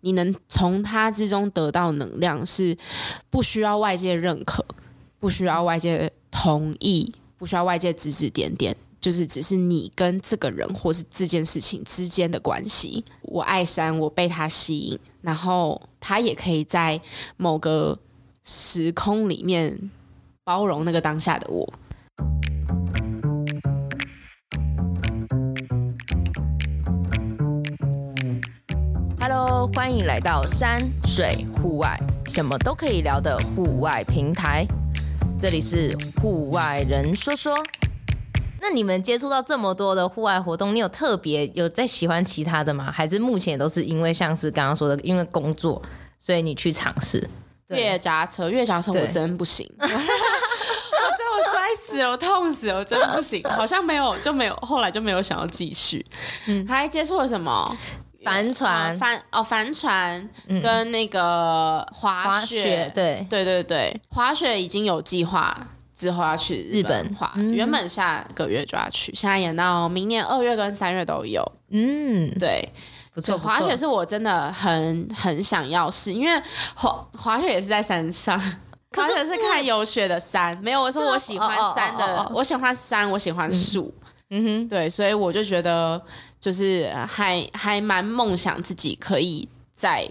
你能从他之中得到能量，是不需要外界认可，不需要外界同意，不需要外界指指点点，就是只是你跟这个人或是这件事情之间的关系。我爱山，我被他吸引，然后他也可以在某个时空里面包容那个当下的我。Hello，欢迎来到山水户外，什么都可以聊的户外平台。这里是户外人说说。那你们接触到这么多的户外活动，你有特别有在喜欢其他的吗？还是目前都是因为像是刚刚说的，因为工作，所以你去尝试？越野脚车，越野脚车我真不行，我最后摔死了，我痛死了，我真的不行，好像没有就没有，后来就没有想要继续。嗯，还接触了什么？帆船，帆哦，帆船跟那个滑雪，对对对对，滑雪已经有计划之后要去日本滑，嗯、原本下个月就要去，现在延到明年二月跟三月都有。嗯，对，不错。滑雪是我真的很很想要试，因为滑滑雪也是在山上，滑雪是看有雪的山，没有我说我喜欢山的，哦哦哦哦我喜欢山，我喜欢树。嗯哼，对，所以我就觉得。就是还还蛮梦想自己可以在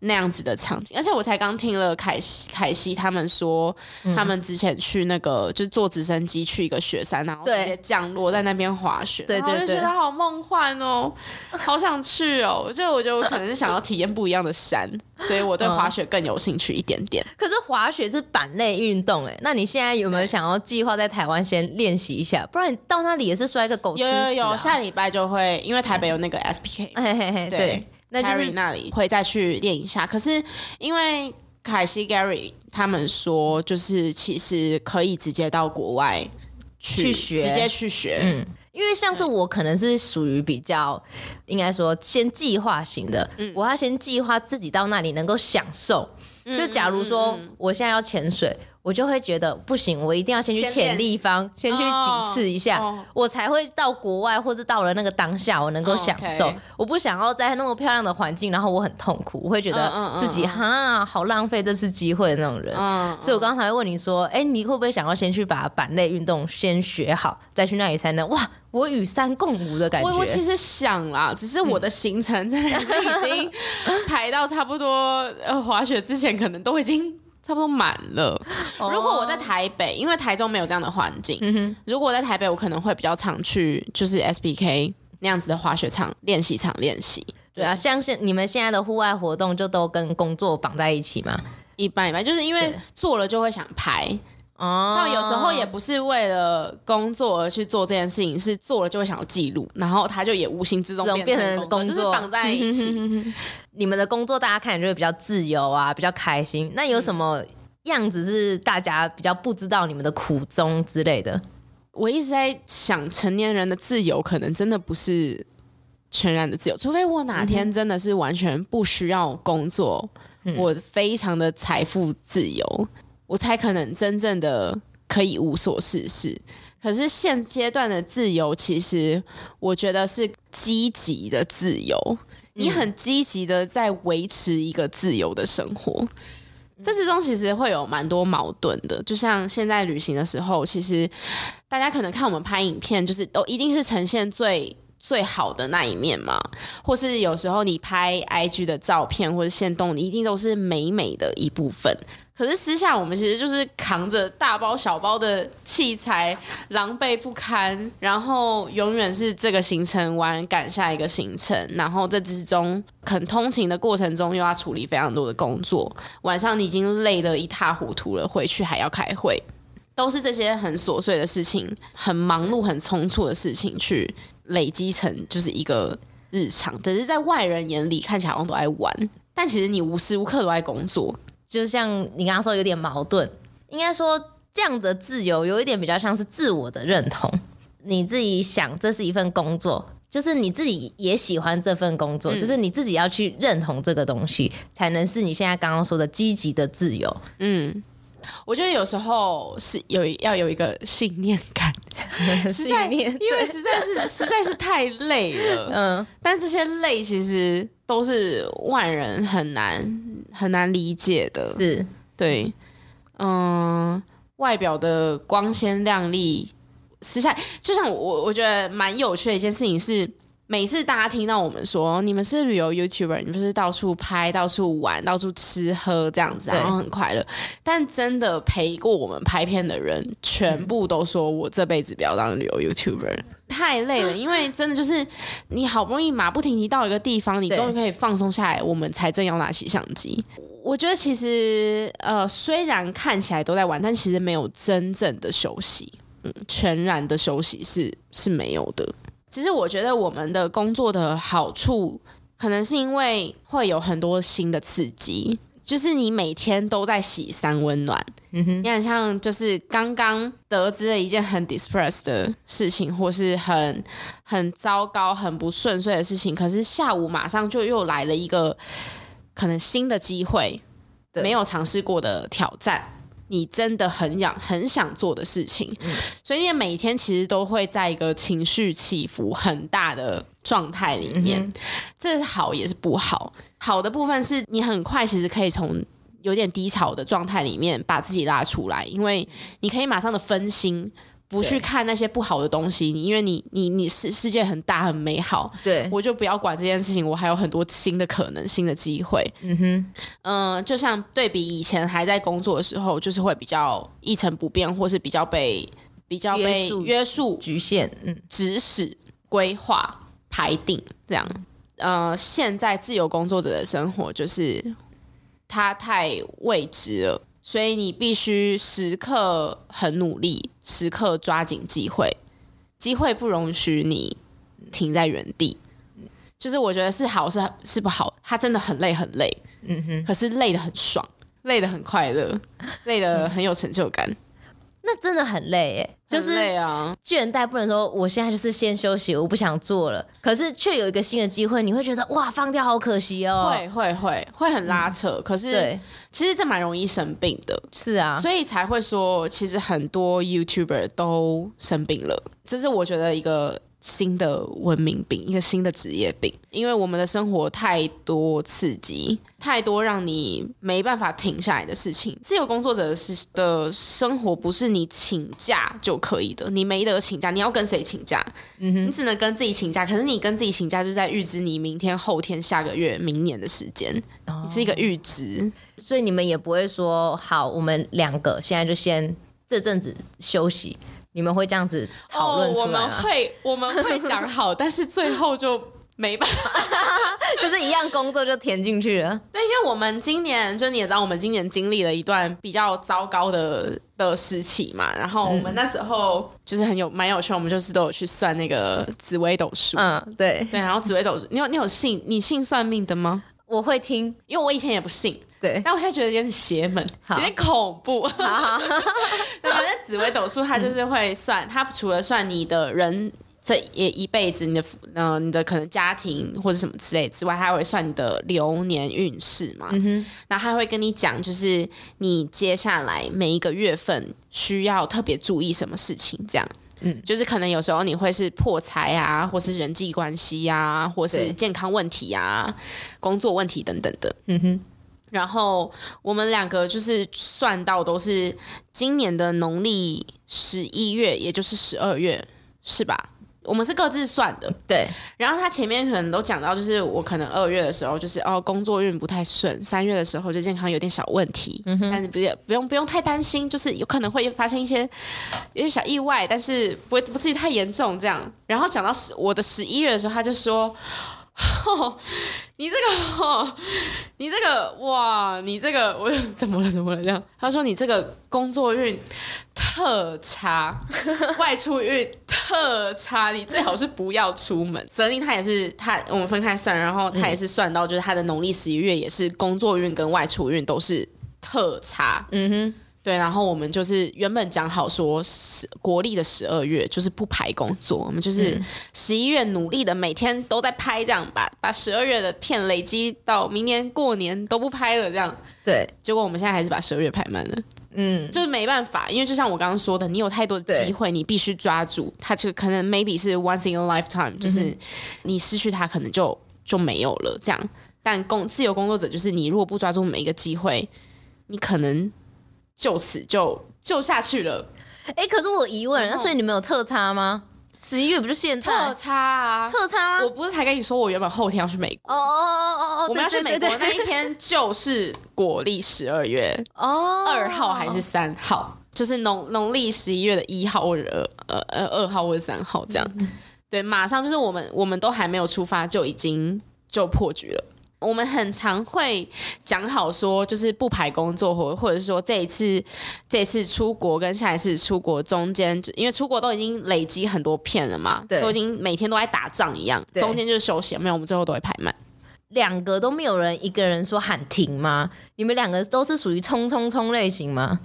那样子的场景，而且我才刚听了凯西凯西他们说，他们之前去那个、嗯、就是坐直升机去一个雪山，然后直接降落在那边滑雪，对对对，就觉得好梦幻哦，好想去哦。就我觉得我可能是想要体验不一样的山，所以我对滑雪更有兴趣一点点。可是滑雪是板类运动哎，那你现在有没有想要计划在台湾先练习一下？不然你到那里也是摔个狗吃屎、啊、有有有，下礼拜就会，因为台北有那个 SPK，、嗯、嘿嘿嘿对。对那就是那里会再去练一下，可是因为凯西 Gary 他们说，就是其实可以直接到国外去，去学，直接去学。嗯，因为像是我可能是属于比较应该说先计划型的，嗯，我要先计划自己到那里能够享受。就假如说我现在要潜水。我就会觉得不行，我一定要先去潜立方，先，先去几次一下，哦，我才会到国外，或是到了那个当下，我能够享受，哦 okay。我不想要在那么漂亮的环境，然后我很痛苦，我会觉得自己哈、嗯嗯、好浪费这次机会的那种人。所以我刚才问你说，哎，你会不会想要先去把板类运动先学好，再去那里才能哇，我与山共舞的感觉？我我其实想啦，只是我的行程真的是已经排到差不多，呃，滑雪之前可能都已经。差不多满了。如果我在台北，因为台中没有这样的环境。嗯、如果我在台北，我可能会比较常去，就是 SPK 那样子的滑雪场练习场练习。对啊，像现你们现在的户外活动，就都跟工作绑在一起吗？一般一般，就是因为做了就会想拍。哦。但有时候也不是为了工作而去做这件事情，是做了就会想要记录，然后他就也无形之中变成工作，就是绑在一起。你们的工作大家看就会比较自由啊，比较开心。那有什么样子是大家比较不知道你们的苦衷之类的？我一直在想，成年人的自由可能真的不是全然的自由，除非我哪天真的是完全不需要工作，嗯、我非常的财富自由，我才可能真正的可以无所事事。可是现阶段的自由，其实我觉得是积极的自由。你很积极的在维持一个自由的生活，这之中其实会有蛮多矛盾的。就像现在旅行的时候，其实大家可能看我们拍影片，就是都一定是呈现最最好的那一面嘛，或是有时候你拍 IG 的照片或者线动，你一定都是美美的一部分。可是私下我们其实就是扛着大包小包的器材，狼狈不堪，然后永远是这个行程完赶下一个行程，然后这之中可能通勤的过程中又要处理非常多的工作，晚上你已经累得一塌糊涂了，回去还要开会，都是这些很琐碎的事情，很忙碌、很匆促的事情去累积成就是一个日常，可是在外人眼里看起来好像都爱玩，但其实你无时无刻都在工作。就像你刚刚说有点矛盾，应该说这样的自由有一点比较像是自我的认同。你自己想这是一份工作，就是你自己也喜欢这份工作，嗯、就是你自己要去认同这个东西，才能是你现在刚刚说的积极的自由。嗯，我觉得有时候是有要有一个信念感，实在因为实在是 实在是太累了。嗯，但这些累其实都是万人很难很难理解的。是，对，嗯，外表的光鲜亮丽，私下就像我我觉得蛮有趣的一件事情是。每次大家听到我们说你们是旅游 YouTuber，你们就是到处拍、到处玩、到处吃喝这样子，然后很快乐。但真的陪过我们拍片的人，全部都说我这辈子不要当旅游 YouTuber，太累了。因为真的就是你好不容易马不停蹄到一个地方，你终于可以放松下来，我们才正要拿起相机。我觉得其实呃，虽然看起来都在玩，但其实没有真正的休息，嗯，全然的休息是是没有的。其实我觉得我们的工作的好处，可能是因为会有很多新的刺激，就是你每天都在洗三温暖。嗯哼，你很像就是刚刚得知了一件很 depressed 的事情，或是很很糟糕、很不顺遂的事情，可是下午马上就又来了一个可能新的机会，没有尝试过的挑战。你真的很想很想做的事情，嗯，所以你每天其实都会在一个情绪起伏很大的状态里面，嗯，这是好也是不好。好的部分是你很快其实可以从有点低潮的状态里面把自己拉出来，因为你可以马上的分心。不去看那些不好的东西，你因为你你你世世界很大很美好，对，我就不要管这件事情，我还有很多新的可能、新的机会。嗯哼，嗯、呃，就像对比以前还在工作的时候，就是会比较一成不变，或是比较被比较被约束、局限、嗯，指使、规划、排定这样。呃，现在自由工作者的生活就是他太未知了。所以你必须时刻很努力，时刻抓紧机会，机会不容许你停在原地。就是我觉得是好是是不好，他真的很累很累，嗯哼，可是累得很爽，累得很快乐，累得很有成就感。那真的很累耶，就是累啊！倦怠不能说我现在就是先休息，我不想做了。可是却有一个新的机会，你会觉得哇，放掉好可惜哦。会会会会很拉扯，嗯、可是对其实这蛮容易生病的。是啊，所以才会说，其实很多 YouTuber 都生病了。这是我觉得一个。新的文明病，一个新的职业病，因为我们的生活太多刺激，太多让你没办法停下来的事情。自由工作者的是的生活不是你请假就可以的，你没得请假，你要跟谁请假？嗯哼，你只能跟自己请假。可是你跟自己请假，就在预支你明天、后天、下个月、明年的时间，哦，你是一个预支，所以你们也不会说好，我们两个现在就先这阵子休息。你们会这样子讨论出来吗？哦，我们会，我们会讲好，但是最后就没办法，就是一样工作就填进去了。对，因为我们今年就你也知道，我们今年经历了一段比较糟糕的的时期嘛。然后我们那时候就是很有蛮有趣，我们就是都有去算那个紫微斗数。嗯，对对。然后紫微斗数，你有你有信你信算命的吗？我会听，因为我以前也不信。对，但我现在觉得有点邪门，有点恐怖。反正 紫微斗数，它就是会算，它除了算你的人这一一辈子，你的呃你的可能家庭或者什么之类之外，它还会算你的流年运势嘛。嗯哼，然后它会跟你讲，就是你接下来每一个月份需要特别注意什么事情，这样。嗯，就是可能有时候你会是破财啊，或是人际关系呀、啊，或是健康问题呀、啊、工作问题等等的。嗯哼。然后我们两个就是算到都是今年的农历十一月，也就是十二月，是吧？我们是各自算的，对。然后他前面可能都讲到，就是我可能二月的时候，就是哦工作运不太顺；三月的时候就健康有点小问题，但是不用不用不用太担心，就是有可能会发生一些有点小意外，但是不会不至于太严重这样。然后讲到十我的十一月的时候，他就说。哦，你这个，哦，你这个，哇，你这个，我 怎么了？怎么了？这样，他说你这个工作运特差，外出运特差，你最好是不要出门。泽林他也是，他我们分开算，然后他也是算到，就是他的农历十一月也是工作运跟外出运都是特差。嗯哼。对，然后我们就是原本讲好说十国历的十二月就是不排工作，我们就是十一月努力的每天都在拍，这样把把十二月的片累积到明年过年都不拍了，这样。对，结果我们现在还是把十二月排满了。嗯，就是没办法，因为就像我刚刚说的，你有太多的机会，你必须抓住它。这个可能 maybe 是 once in a lifetime，就是你失去它，可能就就没有了。这样，但工自由工作者就是你，如果不抓住每一个机会，你可能就此就就下去了。哎、欸，可是我疑问，那所以你们有特差吗？十一月不就现在特差啊？特差吗？我不是才跟你说，我原本后天要去美国。哦哦哦哦哦，我们要去美国那一天 就是国历十二月哦二号还是三号，就是农农历十一月的一号或者二呃呃二号或者三号这样。嗯、对，马上就是我们我们都还没有出发就已经就破局了。我们很常会讲好说，就是不排工作，或或者说这一次这一次出国跟下一次出国中间，因为出国都已经累积很多片了嘛，对，都已经每天都在打仗一样，中间就是休息，没有，我们最后都会排满。两个都没有人一个人说喊停吗？你们两个都是属于冲冲冲类型吗？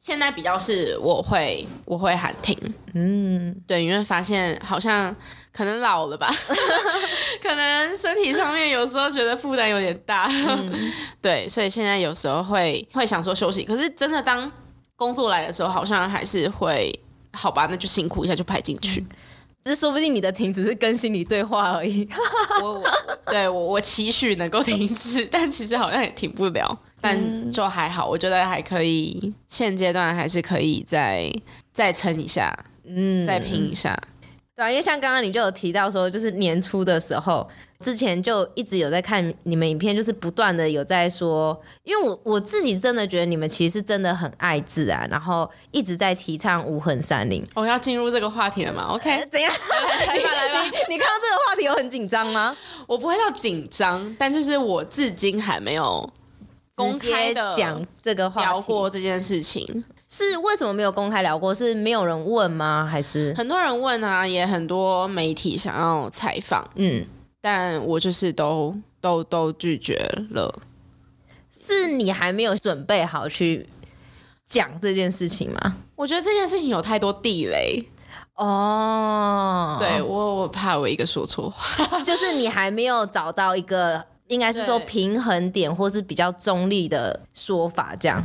现在比较是我会我会喊停，嗯，对，因为发现好像可能老了吧，可能身体上面有时候觉得负担有点大，嗯、对，所以现在有时候会会想说休息，可是真的当工作来的时候，好像还是会好吧，那就辛苦一下就排进去。这、嗯、说不定你的停只是跟心理对话而已。我我对我我期许能够停止，但其实好像也停不了。但就还好，我觉得还可以，现阶段还是可以再再撑一下，嗯，再拼一下。对啊，因为像刚刚你就有提到说，就是年初的时候，之前就一直有在看你们影片，就是不断的有在说，因为我我自己真的觉得你们其实真的很爱自然，然后一直在提倡无痕山林。我、哦、要进入这个话题了吗？OK，、呃、怎样？来吧来吧，你看到这个话题有很紧张吗？我不会到紧张，但就是我至今还没有。公开的讲这个话聊过这件事情，是为什么没有公开聊过？是没有人问吗？还是很多人问啊？也很多媒体想要采访，嗯，但我就是都都都拒绝了。是你还没有准备好去讲这件事情吗？我觉得这件事情有太多地雷哦。对我，我怕我一个说错 话，就是你还没有找到一个。应该是说平衡点，或是比较中立的说法，这样。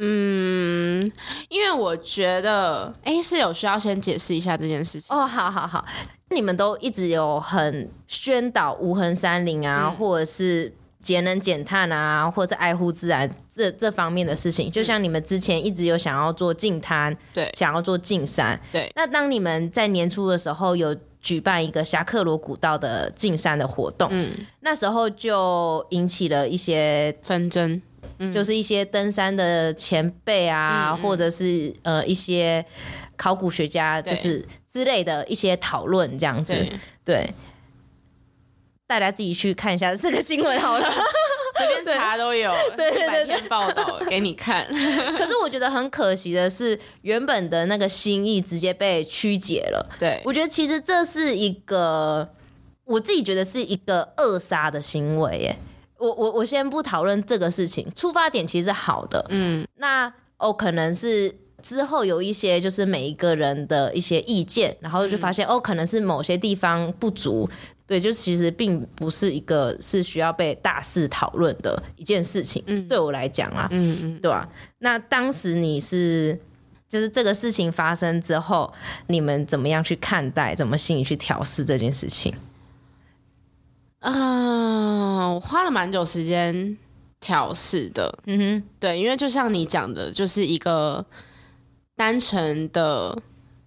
嗯，因为我觉得，哎、欸，是有需要先解释一下这件事情。哦，好好好，你们都一直有很宣导无痕山林啊，嗯、或者是节能减碳啊，或者是爱护自然这这方面的事情。就像你们之前一直有想要做净滩，对，想要做净山，对。那当你们在年初的时候有。举办一个侠客罗古道的净山的活动，嗯，那时候就引起了一些纷争，嗯，就是一些登山的前辈啊，嗯嗯，或者是呃一些考古学家，就是之类的一些讨论这样子，对。对大家自己去看一下这个新闻好了，随便查都有，对 对对，报道 给你看。可是我觉得很可惜的是，原本的那个心意直接被曲解了。对，我觉得其实这是一个，我自己觉得是一个扼杀的行为。耶，我我我先不讨论这个事情，出发点其实是好的。嗯，那哦，可能是之后有一些就是每一个人的一些意见，然后就发现、嗯、哦，可能是某些地方不足。对，就其实并不是一个是需要被大肆讨论的一件事情。嗯，对我来讲啊，嗯嗯，对吧？那当时你是就是这个事情发生之后，你们怎么样去看待？怎么心里去调试这件事情？啊、呃，我花了蛮久时间调试的。嗯哼，对，因为就像你讲的，就是一个单纯的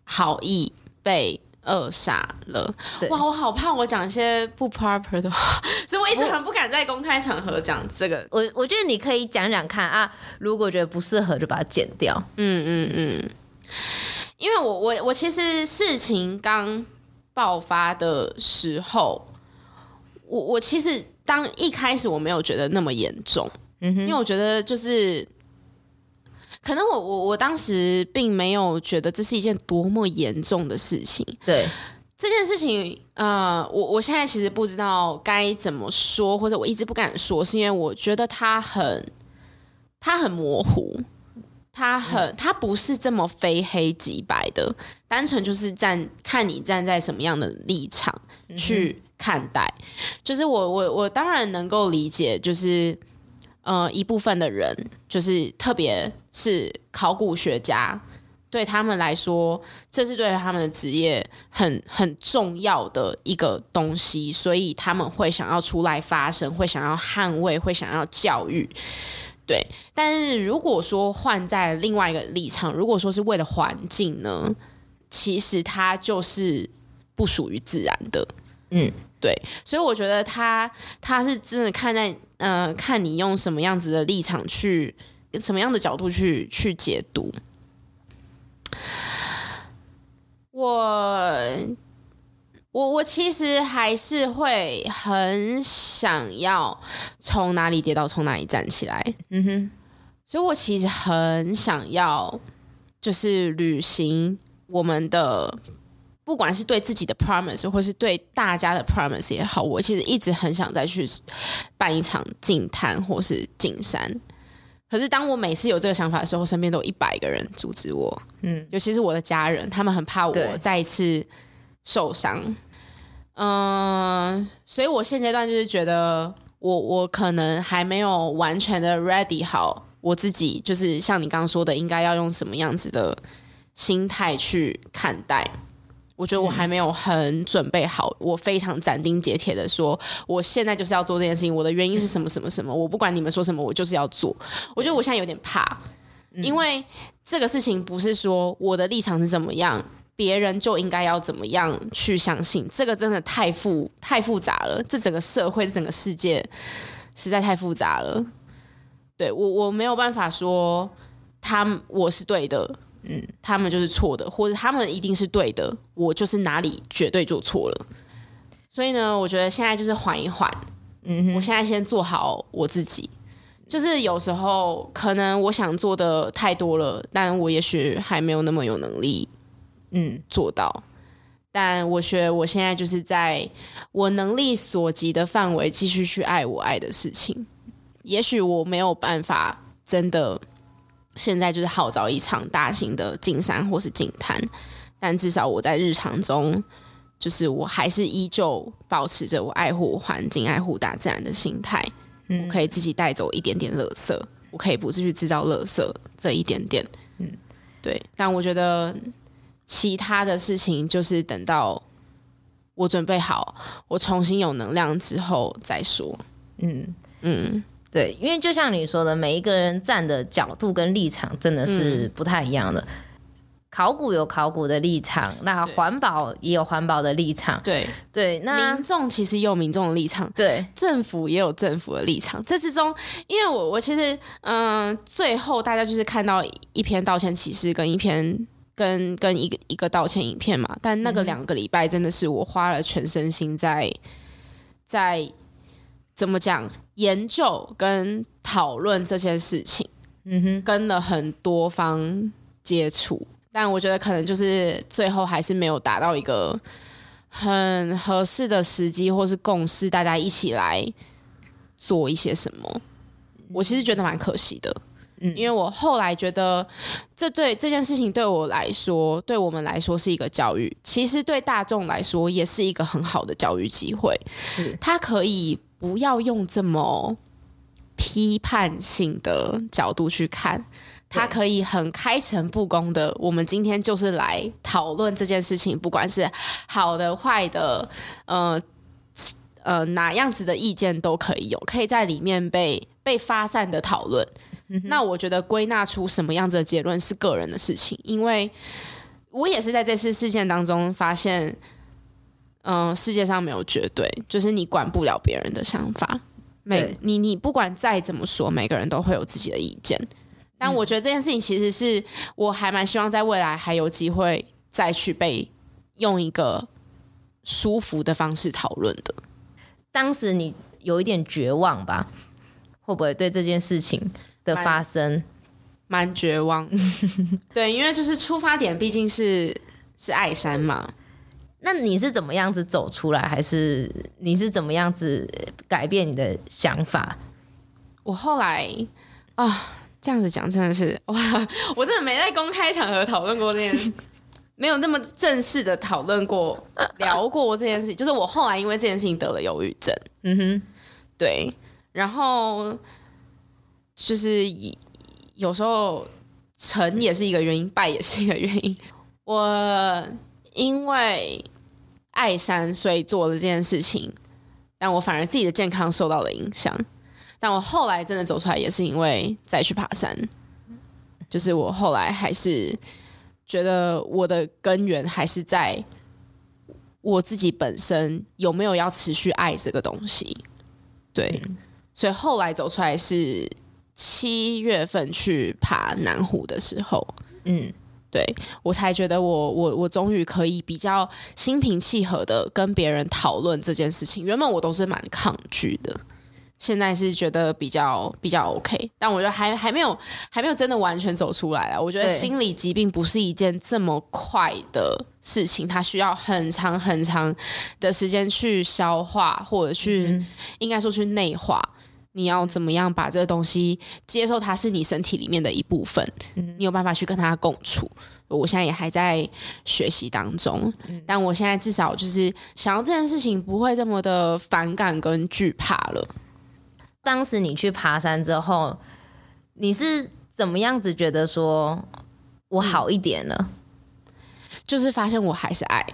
好意被。扼杀了，哇！我好怕我讲一些不 proper 的话，所以我一直很不敢在公开场合讲这个。我我觉得你可以讲讲看啊，如果觉得不适合就把它剪掉。嗯嗯嗯，因为我我我其实事情刚爆发的时候，我我其实当一开始我没有觉得那么严重，嗯哼，因为我觉得就是。可能我我我当时并没有觉得这是一件多么严重的事情。对这件事情，呃，我我现在其实不知道该怎么说，或者我一直不敢说，是因为我觉得它很，它很模糊，它很，它不是这么非黑即白的，单纯就是站看你站在什么样的立场去看待。就是我我我当然能够理解，就是。呃一部分的人，就是特别是考古学家，对他们来说，这是对他们的职业很很重要的一个东西，所以他们会想要出来发声，会想要捍卫，会想要教育。对，但是如果说换在另外一个立场，如果说是为了环境呢，其实它就是不属于自然的。嗯，对，所以我觉得他他是真的看在呃，看你用什么样子的立场去，什么样的角度去去解读。我我我其实还是会很想要从哪里跌倒从哪里站起来。嗯哼，所以我其实很想要就是履行我们的。不管是对自己的 promise，或是对大家的 promise 也好，我其实一直很想再去办一场净滩或是进山。可是当我每次有这个想法的时候，身边都有一百个人阻止我。嗯，尤其是我的家人，他们很怕我再一次受伤。嗯、呃，所以我现阶段就是觉得我，我我可能还没有完全的 ready 好我自己，就是像你刚刚说的，应该要用什么样子的心态去看待。我觉得我还没有很准备好，我非常斩钉截铁的说，我现在就是要做这件事情。我的原因是什么什么什么？我不管你们说什么，我就是要做。我觉得我现在有点怕，因为这个事情不是说我的立场是怎么样，别人就应该要怎么样去相信。这个真的太复太复杂了，这整个社会、这整个世界实在太复杂了。对，我我没有办法说他我是对的。嗯，他们就是错的，或者他们一定是对的，我就是哪里绝对做错了。所以呢，我觉得现在就是缓一缓。嗯，我现在先做好我自己。就是有时候可能我想做的太多了，但我也许还没有那么有能力，嗯，做到。但我觉得我现在就是在我能力所及的范围，继续去爱我爱的事情。也许我没有办法真的。现在就是号召一场大型的进山或是净滩，但至少我在日常中，就是我还是依旧保持着我爱护环境、爱护大自然的心态。嗯，我可以自己带走一点点垃圾，我可以不去制造垃圾这一点点。嗯，对。但我觉得其他的事情，就是等到我准备好，我重新有能量之后再说。嗯嗯。对，因为就像你说的，每一个人站的角度跟立场真的是不太一样的。嗯、考古有考古的立场，那环保也有环保的立场。对对，那民众其实也有民众的立场，对，政府也有政府的立场。这之中，因为我我其实嗯、呃，最后大家就是看到一篇道歉启事跟一篇跟跟一个一个道歉影片嘛，但那个两个礼拜真的是我花了全身心在在怎么讲？研究跟讨论这些事情，嗯哼，跟了很多方接触，但我觉得可能就是最后还是没有达到一个很合适的时机或是共识，大家一起来做一些什么。我其实觉得蛮可惜的，嗯，因为我后来觉得这对这件事情对我来说，对我们来说是一个教育，其实对大众来说也是一个很好的教育机会，是它可以。不要用这么批判性的角度去看，他可以很开诚布公的。我们今天就是来讨论这件事情，不管是好的坏的，呃呃哪样子的意见都可以有，可以在里面被被发散的讨论。嗯、那我觉得归纳出什么样子的结论是个人的事情，因为我也是在这次事件当中发现。嗯、呃，世界上没有绝对，就是你管不了别人的想法。每你你不管再怎么说，每个人都会有自己的意见。但我觉得这件事情其实是我还蛮希望在未来还有机会再去被用一个舒服的方式讨论的。当时你有一点绝望吧？会不会对这件事情的发生蛮，蛮绝望？对，因为就是出发点毕竟是是爱山嘛。那你是怎么样子走出来，还是你是怎么样子改变你的想法？我后来啊，这样子讲真的是哇，我真的没在公开场合讨论过这件事，没有那么正式的讨论过、聊过这件事情。就是我后来因为这件事情得了忧郁症，嗯哼，对，然后就是有时候成也是一个原因，败也是一个原因。我因为爱山，所以做了这件事情，但我反而自己的健康受到了影响。但我后来真的走出来，也是因为再去爬山。就是我后来还是觉得我的根源还是在我自己本身有没有要持续爱这个东西。对，所以后来走出来是七月份去爬南湖的时候，嗯，对我才觉得我我我终于可以比较心平气和的跟别人讨论这件事情。原本我都是蛮抗拒的。现在是觉得比较比较 OK，但我觉得还还没有还没有真的完全走出来啊。我觉得心理疾病不是一件这么快的事情，它需要很长很长的时间去消化，或者去、嗯、应该说去内化。你要怎么样把这个东西接受？它是你身体里面的一部分，嗯、你有办法去跟它共处。我现在也还在学习当中，但我现在至少就是想要这件事情不会这么的反感跟惧怕了。当时你去爬山之后，你是怎么样子觉得说我好一点了？就是发现我还是爱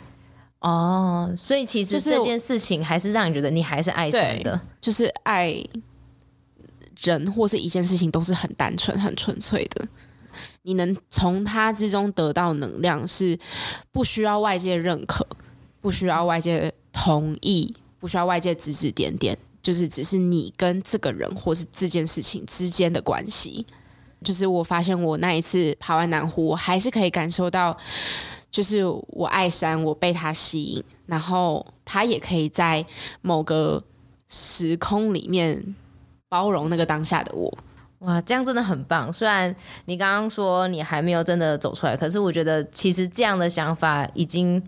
哦，所以其实这件事情还是让你觉得你还是爱山的，就是爱人或是一件事情都是很单纯、很纯粹的。你能从它之中得到能量，是不需要外界认可，不需要外界同意，不需要外界指指点点。就是只是你跟这个人或是这件事情之间的关系。就是我发现我那一次爬完南湖，我还是可以感受到，就是我爱山，我被他吸引，然后他也可以在某个时空里面包容那个当下的我。哇，这样真的很棒！虽然你刚刚说你还没有真的走出来，可是我觉得其实这样的想法已经。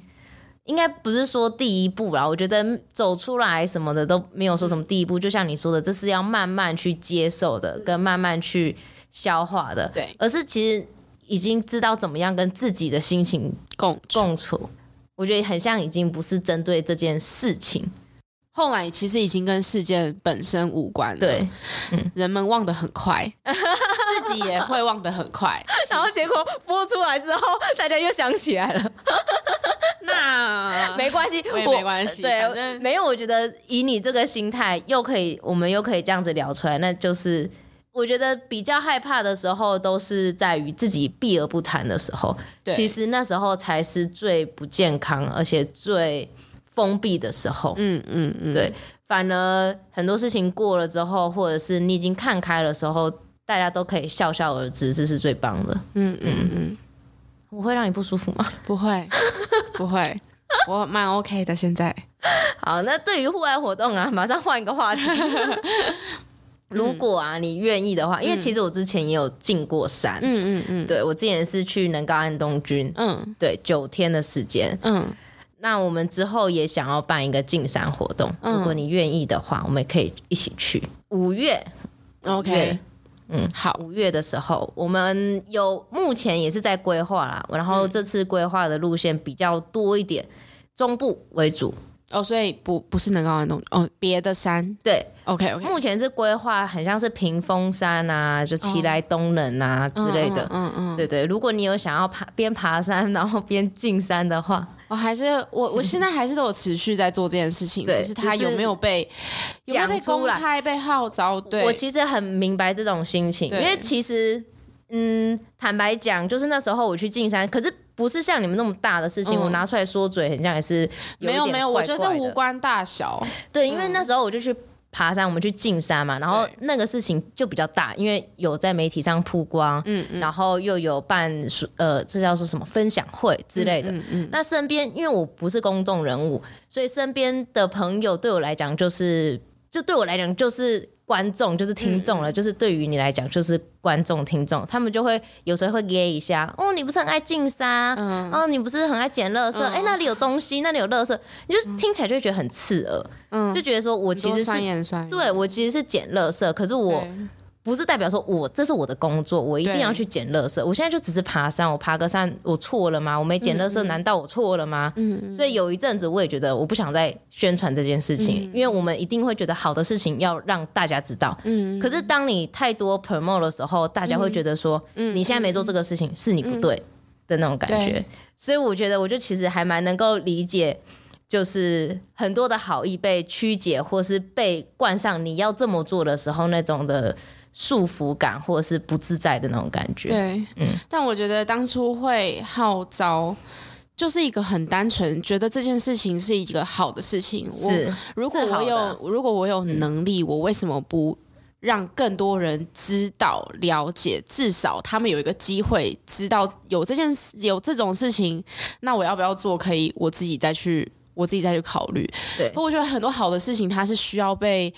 应该不是说第一步啦，我觉得走出来什么的都没有说什么第一步，就像你说的，这是要慢慢去接受的，跟慢慢去消化的，对，而是其实已经知道怎么样跟自己的心情共共处，我觉得很像已经不是针对这件事情。后来其实已经跟事件本身无关了，对，嗯、人们忘得很快，自己也会忘得很快，然后结果播出来之后，大家又想起来了。那没关系，我也没关系，对，没有。我觉得以你这个心态，又可以，我们又可以这样子聊出来，那就是我觉得比较害怕的时候，都是在于自己避而不谈的时候。对，其实那时候才是最不健康，而且最。封闭的时候，嗯嗯嗯，对，反而很多事情过了之后，或者是你已经看开了时候，大家都可以笑笑而止，这是最棒的。嗯嗯嗯，我会让你不舒服吗？不会，不会，我蛮 OK 的。现在，好，那对于户外活动啊，马上换一个话题。如果啊，你愿意的话，因为其实我之前也有进过山，嗯嗯嗯，对，我之前是去能高安东军，嗯，对，九天的时间，嗯。那我们之后也想要办一个进山活动，嗯、如果你愿意的话，我们可以一起去。五月，OK，嗯，好，五月的时候，我们有目前也是在规划啦，然后这次规划的路线比较多一点，中部为主。哦，所以不不是能高安东哦，别的山。对，OK OK，目前是规划很像是屏风山啊，就奇来东棱啊之类的，嗯嗯，对对，如果你有想要爬边爬山然后边进山的话，我还是我我 现在还是都有持续在做这件事情，只是他有没有被有没有被公开被号召？对，我其实很明白这种心情，因为其实嗯，坦白讲，就是那时候我去进山，可是。不是像你们那么大的事情，嗯、我拿出来说嘴，很像也是没有没有，我觉得这无关大小。对，因为那时候我就去爬山，我们去进山嘛，然后那个事情就比较大，因为有在媒体上曝光，嗯，嗯然后又有办呃，这叫做什么分享会之类的。嗯嗯，嗯那身边因为我不是公众人物，所以身边的朋友对我来讲就是，就对我来讲就是。观众就是听众了，嗯、就是对于你来讲就是观众听众，他们就会有时候会噎一下哦，你不是很爱进沙，嗯、哦，你不是很爱捡垃圾，哎、嗯，那里有东西，那里有垃圾，你就听起来就会觉得很刺耳，嗯，就觉得说我其实是，对我其实是捡垃圾，可是我对不是代表说我这是我的工作，我一定要去捡垃圾。我现在就只是爬山，我爬个山，我错了吗？我没捡垃圾，难道我错了吗？嗯，所以有一阵子我也觉得我不想再宣传这件事情，因为我们一定会觉得好的事情要让大家知道。嗯，可是当你太多 promote 的时候，大家会觉得说，你现在没做这个事情是你不对的那种感觉。所以我觉得，我就其实还蛮能够理解。就是很多的好意被曲解，或是被冠上你要这么做的时候那种的束缚感，或者是不自在的那种感觉。对，嗯。但我觉得当初会号召，就是一个很单纯，觉得这件事情是一个好的事情。是，如果我有，如果我有能力，我为什么不让更多人知道、了解？至少他们有一个机会知道有这件事，有这种事情。那我要不要做？可以，我自己再去。我自己再去考虑。对，我觉得很多好的事情，它是需要被，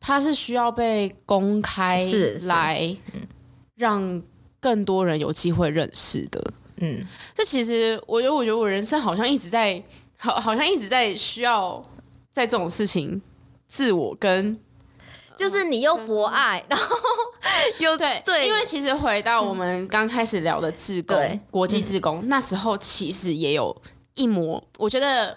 它是需要被公开来，让更多人有机会认识的。嗯，这其实我觉得，我觉得我人生好像一直在，好，好像一直在需要在这种事情，自我跟，就是你又博爱，然后又对对，因为其实回到我们刚开始聊的自工，对。国际自工，那时候其实也有一模，我觉得。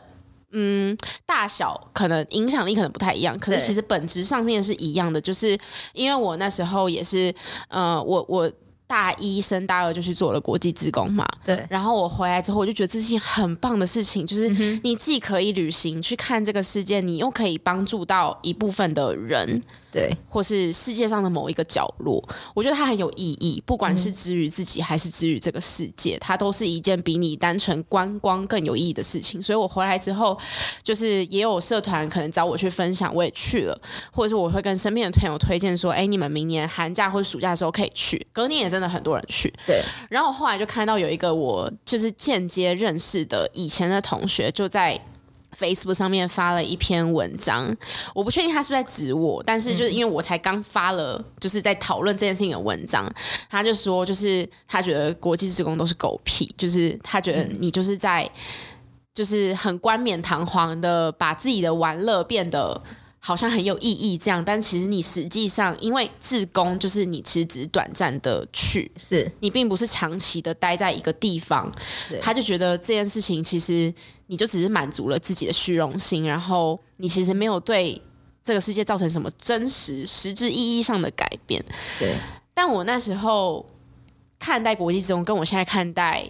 嗯，大小可能影响力可能不太一样，可是其实本质上面是一样的，就是因为我那时候也是，呃，我我。大一升大二就去做了国际职工嘛，对。然后我回来之后，我就觉得这是件很棒的事情，就是你既可以旅行去看这个世界，你又可以帮助到一部分的人，对，或是世界上的某一个角落。我觉得它很有意义，不管是之于自己还是之于这个世界，它都是一件比你单纯观光更有意义的事情。所以我回来之后，就是也有社团可能找我去分享，我也去了，或者是我会跟身边的朋友推荐说，哎，你们明年寒假或者暑假的时候可以去，隔年也真的。很多人去，对。然后我后来就看到有一个我就是间接认识的以前的同学，就在 Facebook 上面发了一篇文章。我不确定他是不是在指我，但是就是因为我才刚发了，就是在讨论这件事情的文章，他就说，就是他觉得国际职工都是狗屁，就是他觉得你就是在，就是很冠冕堂皇的把自己的玩乐变得。好像很有意义这样，但其实你实际上，因为自工就是你其实只是短暂的去，是你并不是长期的待在一个地方。他就觉得这件事情其实你就只是满足了自己的虚荣心，然后你其实没有对这个世界造成什么真实实质意义上的改变。对，但我那时候看待国际志工，跟我现在看待。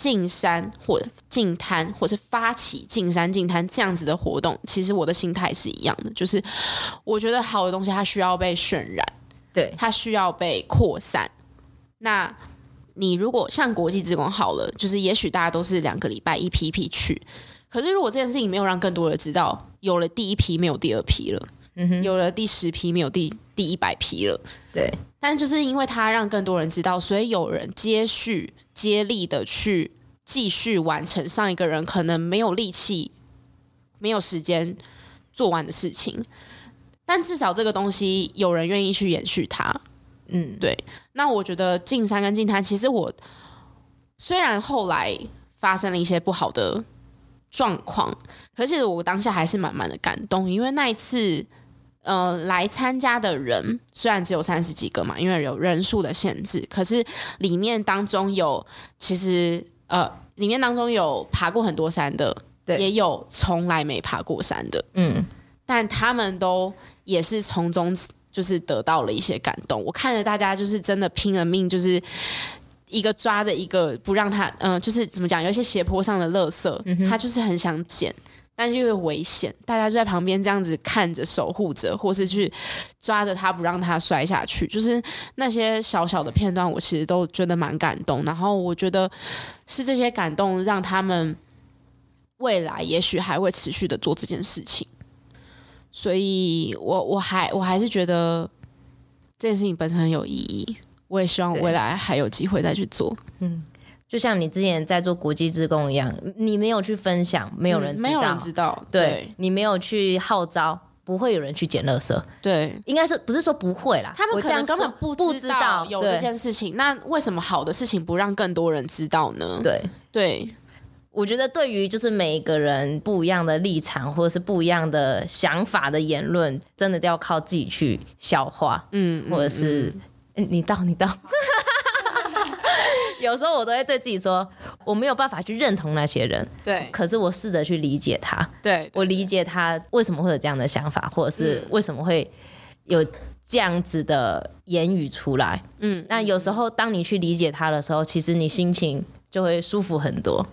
进山或者净滩，或是发起进山进滩这样子的活动，其实我的心态是一样的，就是我觉得好的东西它需要被渲染，对，它需要被扩散。那你如果像国际职工好了，就是也许大家都是两个礼拜一批一批去，可是如果这件事情没有让更多人知道，有了第一批没有第二批了，嗯哼，有了第十批没有第第一百批了，对。但就是因为他让更多人知道，所以有人接续接力的去继续完成上一个人可能没有力气、没有时间做完的事情。但至少这个东西有人愿意去延续它。嗯，对。那我觉得进山跟进滩，其实我虽然后来发生了一些不好的状况，可是我当下还是满满的感动，因为那一次。呃，来参加的人虽然只有三十几个嘛，因为有人数的限制，可是里面当中有其实呃，里面当中有爬过很多山的，对，也有从来没爬过山的，嗯，但他们都也是从中就是得到了一些感动。我看着大家就是真的拼了命，就是一个抓着一个不让他，嗯、呃，就是怎么讲，有一些斜坡上的垃圾，嗯、他就是很想捡。但是因为危险，大家就在旁边这样子看着、守护着，或是去抓着他不让他摔下去。就是那些小小的片段，我其实都觉得蛮感动。然后我觉得是这些感动让他们未来也许还会持续的做这件事情。所以我我还我还是觉得这件事情本身很有意义。我也希望未来还有机会再去做。嗯。就像你之前在做国际志工一样，你没有去分享，没有人知道，嗯、没有人知道，对，对你没有去号召，不会有人去捡垃圾。对，应该是不是说不会啦？他们可能根本不知道有这件事情。那为什么好的事情不让更多人知道呢？对对，我觉得对于就是每一个人不一样的立场或者是不一样的想法的言论，真的都要靠自己去消化，嗯，或者是、嗯、你到你到。有时候我都会对自己说，我没有办法去认同那些人，对，可是我试着去理解他，对，对，我理解他为什么会有这样的想法，或者是为什么会有这样子的言语出来，嗯，那有时候当你去理解他的时候，其实你心情就会舒服很多。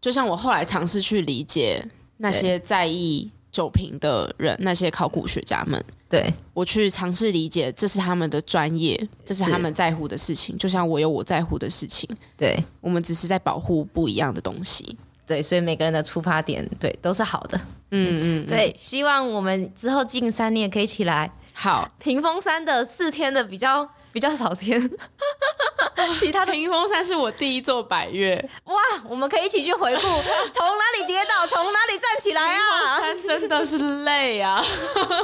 就像我后来尝试去理解那些在意酒瓶的人，那些考古学家们。对，我去尝试理解，这是他们的专业，这是他们在乎的事情，就像我有我在乎的事情。对，我们只是在保护不一样的东西。对，所以每个人的出发点，对，都是好的。嗯嗯，对，希望我们之后进山，你也可以起来。好，屏风山的四天的比较。比较少天，其他的屏风山是我第一座百岳哇！我们可以一起去回顾，从哪里跌倒，从哪里站起来啊！山真的是累啊，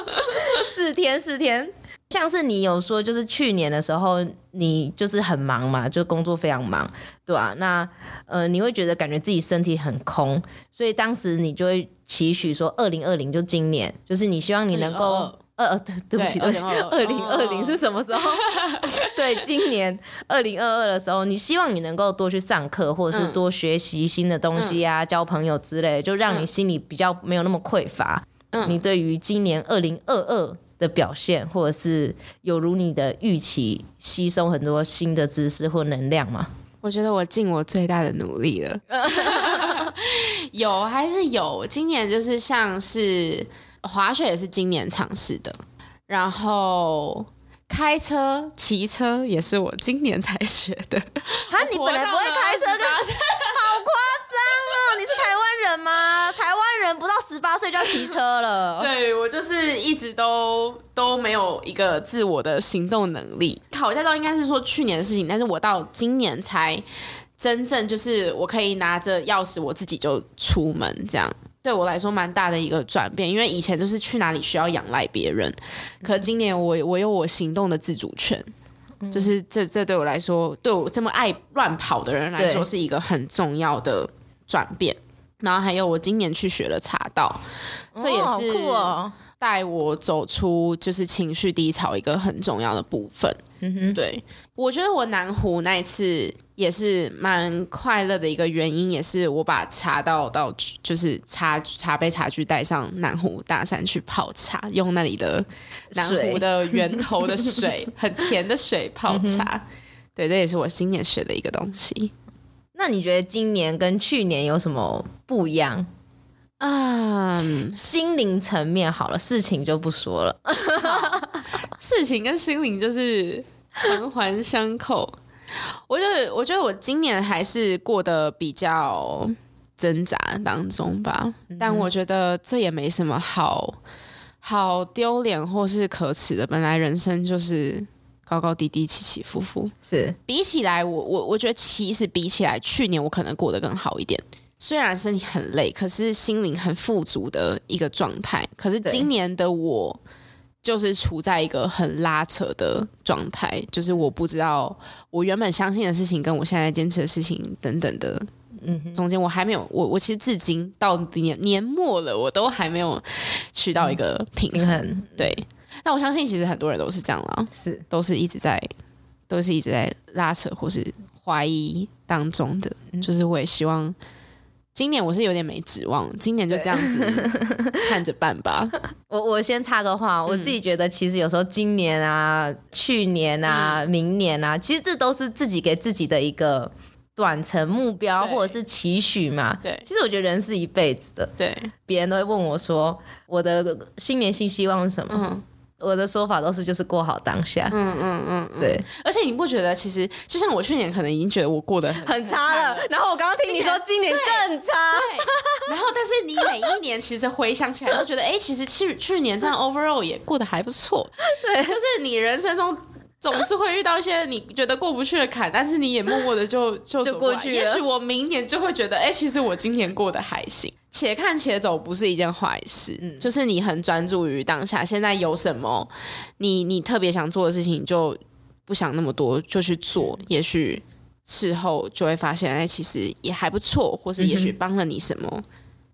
四天四天，像是你有说，就是去年的时候，你就是很忙嘛，就工作非常忙，对吧、啊？那呃，你会觉得感觉自己身体很空，所以当时你就会期许说，二零二零就今年，就是你希望你能够。呃呃，对，对不起，对不起，二零二零是什么时候？对，今年二零二二的时候，你希望你能够多去上课，或者是多学习新的东西啊，嗯、交朋友之类，就让你心里比较没有那么匮乏。嗯，你对于今年二零二二的表现，或者是有如你的预期，吸收很多新的知识或能量吗？我觉得我尽我最大的努力了。有还是有？今年就是像是。滑雪也是今年尝试的，然后开车、骑车也是我今年才学的。啊，你本来不会开车，好夸张哦！你是台湾人吗？台湾人不到十八岁就要骑车了。对，我就是一直都都没有一个自我的行动能力。考驾照应该是说去年的事情，但是我到今年才真正就是我可以拿着钥匙，我自己就出门这样。对我来说蛮大的一个转变，因为以前就是去哪里需要仰赖别人，可今年我我有我行动的自主权，嗯、就是这这对我来说，对我这么爱乱跑的人来说是一个很重要的转变。然后还有我今年去学了茶道，这也是带我走出就是情绪低潮一个很重要的部分。嗯哼，对，我觉得我南湖那一次。也是蛮快乐的一个原因，也是我把茶道到就是茶茶杯茶具带上南湖大山去泡茶，用那里的南湖的源头的水，很甜的水泡茶。嗯、对，这也是我今年学的一个东西。那你觉得今年跟去年有什么不一样？嗯，心灵层面好了，事情就不说了。事情跟心灵就是环环相扣。我觉得，我觉得我今年还是过得比较挣扎当中吧，但我觉得这也没什么好好丢脸或是可耻的。本来人生就是高高低低、起起伏伏，是比起来，我我我觉得其实比起来，去年我可能过得更好一点。虽然身体很累，可是心灵很富足的一个状态。可是今年的我。就是处在一个很拉扯的状态，就是我不知道我原本相信的事情，跟我现在坚持的事情等等的，嗯，中间我还没有，我我其实至今到年年末了，我都还没有取到一个平衡。嗯、对，那我相信其实很多人都是这样了，是都是一直在都是一直在拉扯或是怀疑当中的，就是我也希望。今年我是有点没指望，今年就这样子 看着办吧。我我先插个话，我自己觉得其实有时候今年啊、去年啊、嗯、明年啊，其实这都是自己给自己的一个短程目标或者是期许嘛。对，其实我觉得人是一辈子的。对，别人都会问我说，我的新年新希望是什么？嗯我的说法都是就是过好当下，嗯嗯嗯，对。而且你不觉得其实就像我去年可能已经觉得我过得很，很差了，然后我刚刚听你说今年更差，然后但是你每一年其实回想起来都觉得，哎、欸，其实去去年这样 overall 也过得还不错，对。就是你人生中总是会遇到一些你觉得过不去的坎，但是你也默默的 就就走过，就过去了。也许我明年就会觉得，哎、欸，其实我今年过得还行。且看且走不是一件坏事，嗯，就是你很专注于当下，现在有什么你你特别想做的事情，就不想那么多，就去做，也许事后就会发现，哎，其实也还不错，或是也许帮了你什么。嗯、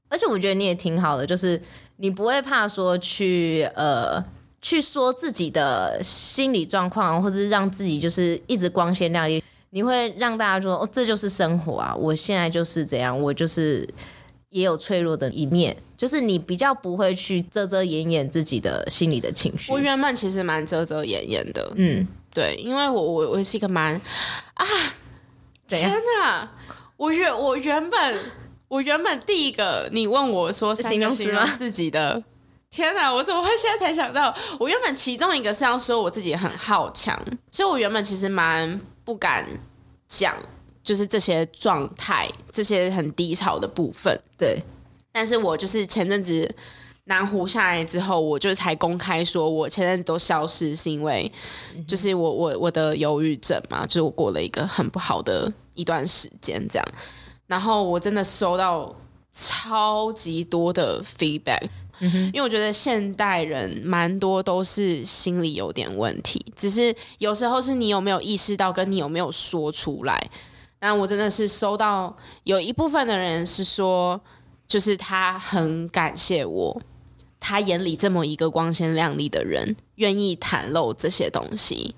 而且我觉得你也挺好的，就是你不会怕说去呃去说自己的心理状况，或者是让自己就是一直光鲜亮丽。你会让大家说，哦，这就是生活啊，我现在就是这样，我就是也有脆弱的一面，就是你比较不会去遮遮掩掩自己的心里的情绪。我原本其实蛮遮遮掩掩的，嗯，对，因为我我我是一个蛮啊。天哪！我原我原本我原本第一个你问我说形容词吗？自己的天哪！我怎么会现在才想到？我原本其中一个是要说我自己很好强，所以我原本其实蛮不敢讲，就是这些状态，这些很低潮的部分。对，但是我就是前阵子。南湖下来之后，我就才公开说，我前阵子都消失，是因为就是我我我的忧郁症嘛，就是我过了一个很不好的一段时间，这样。然后我真的收到超级多的 feedback，嗯，因为我觉得现代人蛮多都是心理有点问题，只是有时候是你有没有意识到，跟你有没有说出来。那我真的是收到有一部分的人是说，就是他很感谢我。他眼里这么一个光鲜亮丽的人，愿意袒露这些东西，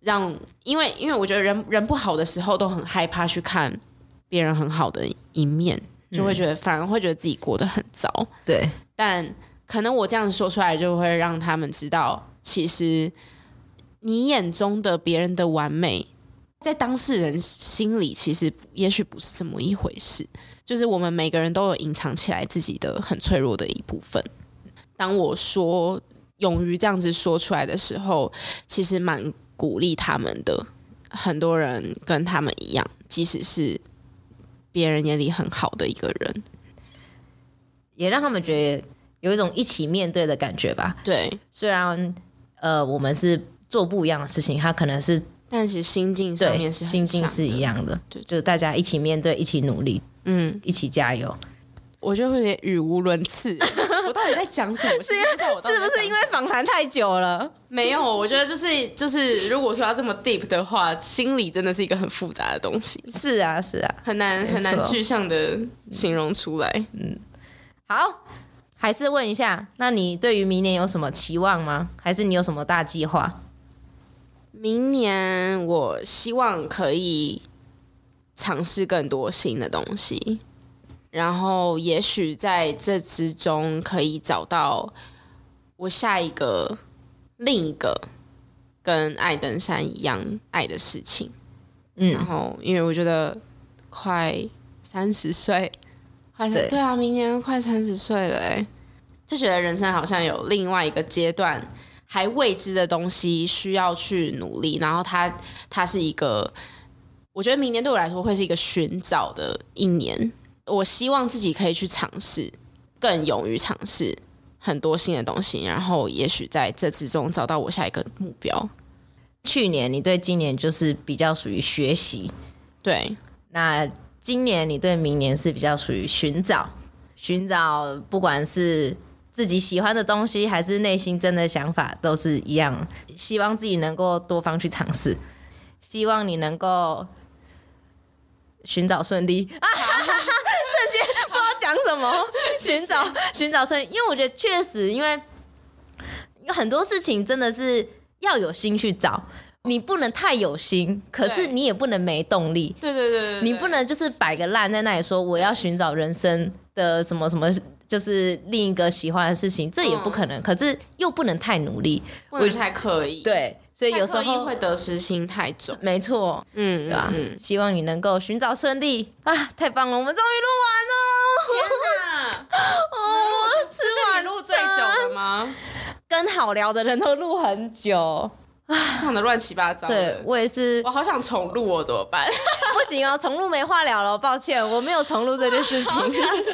让因为因为我觉得人人不好的时候都很害怕去看别人很好的一面，就会觉得、嗯、反而会觉得自己过得很糟。对，但可能我这样子说出来，就会让他们知道，其实你眼中的别人的完美，在当事人心里，其实也许不是这么一回事。就是我们每个人都有隐藏起来自己的很脆弱的一部分。当我说勇于这样子说出来的时候，其实蛮鼓励他们的。很多人跟他们一样，即使是别人眼里很好的一个人，也让他们觉得有一种一起面对的感觉吧。对，虽然呃我们是做不一样的事情，他可能是，但是心境上面是心境是一样的。对，就是大家一起面对，一起努力，嗯，一起加油。我就会有点语无伦次，我到底在讲什么？是因为是不是因为访谈太久了？没有，我觉得就是就是，如果说要这么 deep 的话，心理真的是一个很复杂的东西。是啊，是啊，很难很难具象的形容出来。嗯，好，还是问一下，那你对于明年有什么期望吗？还是你有什么大计划？明年我希望可以尝试更多新的东西。然后，也许在这之中可以找到我下一个另一个跟爱登山一样爱的事情。嗯，然后因为我觉得快三十岁，快对，对啊，明年快三十岁了，哎，就觉得人生好像有另外一个阶段还未知的东西需要去努力。然后它它是一个，我觉得明年对我来说会是一个寻找的一年。我希望自己可以去尝试，更勇于尝试很多新的东西，然后也许在这之中找到我下一个目标。去年你对今年就是比较属于学习，对。那今年你对明年是比较属于寻找，寻找不管是自己喜欢的东西，还是内心真的想法，都是一样。希望自己能够多方去尝试，希望你能够寻找顺利。瞬间不知道讲什么？寻找寻找顺利，因为我觉得确实，因为有很多事情真的是要有心去找，你不能太有心，可是你也不能没动力。对对对，对，你不能就是摆个烂在那里说我要寻找人生的什么什么，就是另一个喜欢的事情，这也不可能。嗯、可是又不能太努力，不能太刻意。对，所以有时候会得失心太重。没错，嗯，对吧？嗯，希望你能够寻找顺利啊！太棒了，我们终于录完了。天哪！哦，我吃完录最久的吗？跟好聊的人都录很久，唱的乱七八糟。对，我也是，我好想重录哦，怎么办？不行哦，重录没话聊了，抱歉，我没有重录这件事情。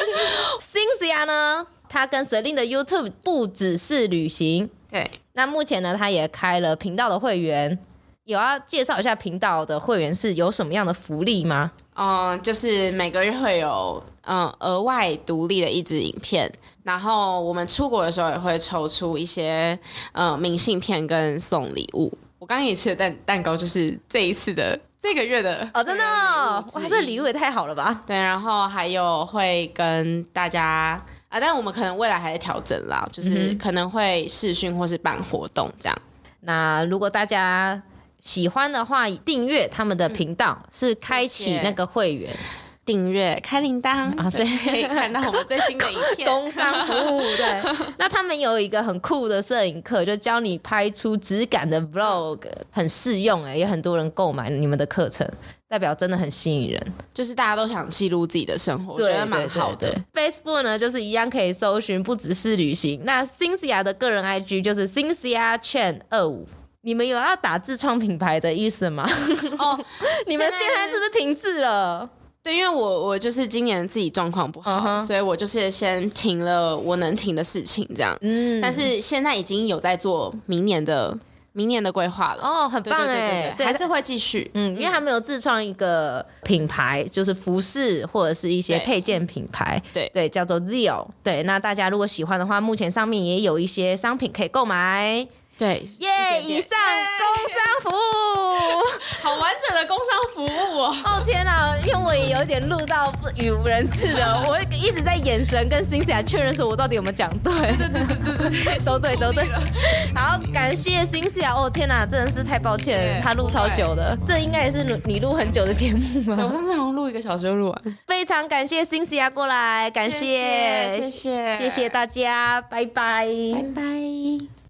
Cynthia 呢？他跟 Celine 的 YouTube 不只是旅行，对。那目前呢，他也开了频道的会员，有要介绍一下频道的会员是有什么样的福利吗？嗯，就是每个月会有。嗯，额外独立的一支影片，然后我们出国的时候也会抽出一些呃明信片跟送礼物。我刚刚也吃的蛋蛋糕，就是这一次的这个月的哦，真的哦，哇，这礼物也太好了吧？对，然后还有会跟大家啊，但我们可能未来还在调整啦，就是可能会试训或是办活动这样。那如果大家喜欢的话，订阅他们的频道，嗯、是开启那个会员。订阅开铃铛啊，对，可以看到我们最新的影片。工商服务，对。那他们有一个很酷的摄影课，就教你拍出质感的 vlog，很适用哎，也很多人购买你们的课程，代表真的很吸引人。就是大家都想记录自己的生活，对，我觉得蛮好的。Facebook 呢，就是一样可以搜寻，不只是旅行。那 Cynthia 的个人 IG 就是 Cynthia Chen 二五。你们有要打自创品牌的意思吗？哦，你们现在是不是停滞了？对，因为我我就是今年自己状况不好，uh huh. 所以我就是先停了我能停的事情，这样。嗯。但是现在已经有在做明年的明年的规划了。哦，很棒哎，还是会继续。嗯，因为他们有自创一个品牌，就是服饰或者是一些配件品牌。对对，叫做 Zio。对，那大家如果喜欢的话，目前上面也有一些商品可以购买。对，耶！Yeah, 以上工商服务，好完整的工商服务哦。哦天哪，因为我也有点录到语无伦次的，我一直在眼神跟 Cynthia 确认说，我到底有没有讲对？对对对对对对，都对都对。好，感谢 Cynthia。哦天哪，真的是太抱歉，他录超久的，这应该也是你录很久的节目吗？我上次好像录一个小时就录完。非常感谢 Cynthia 过来，感谢谢谢谢谢大家，拜拜拜拜。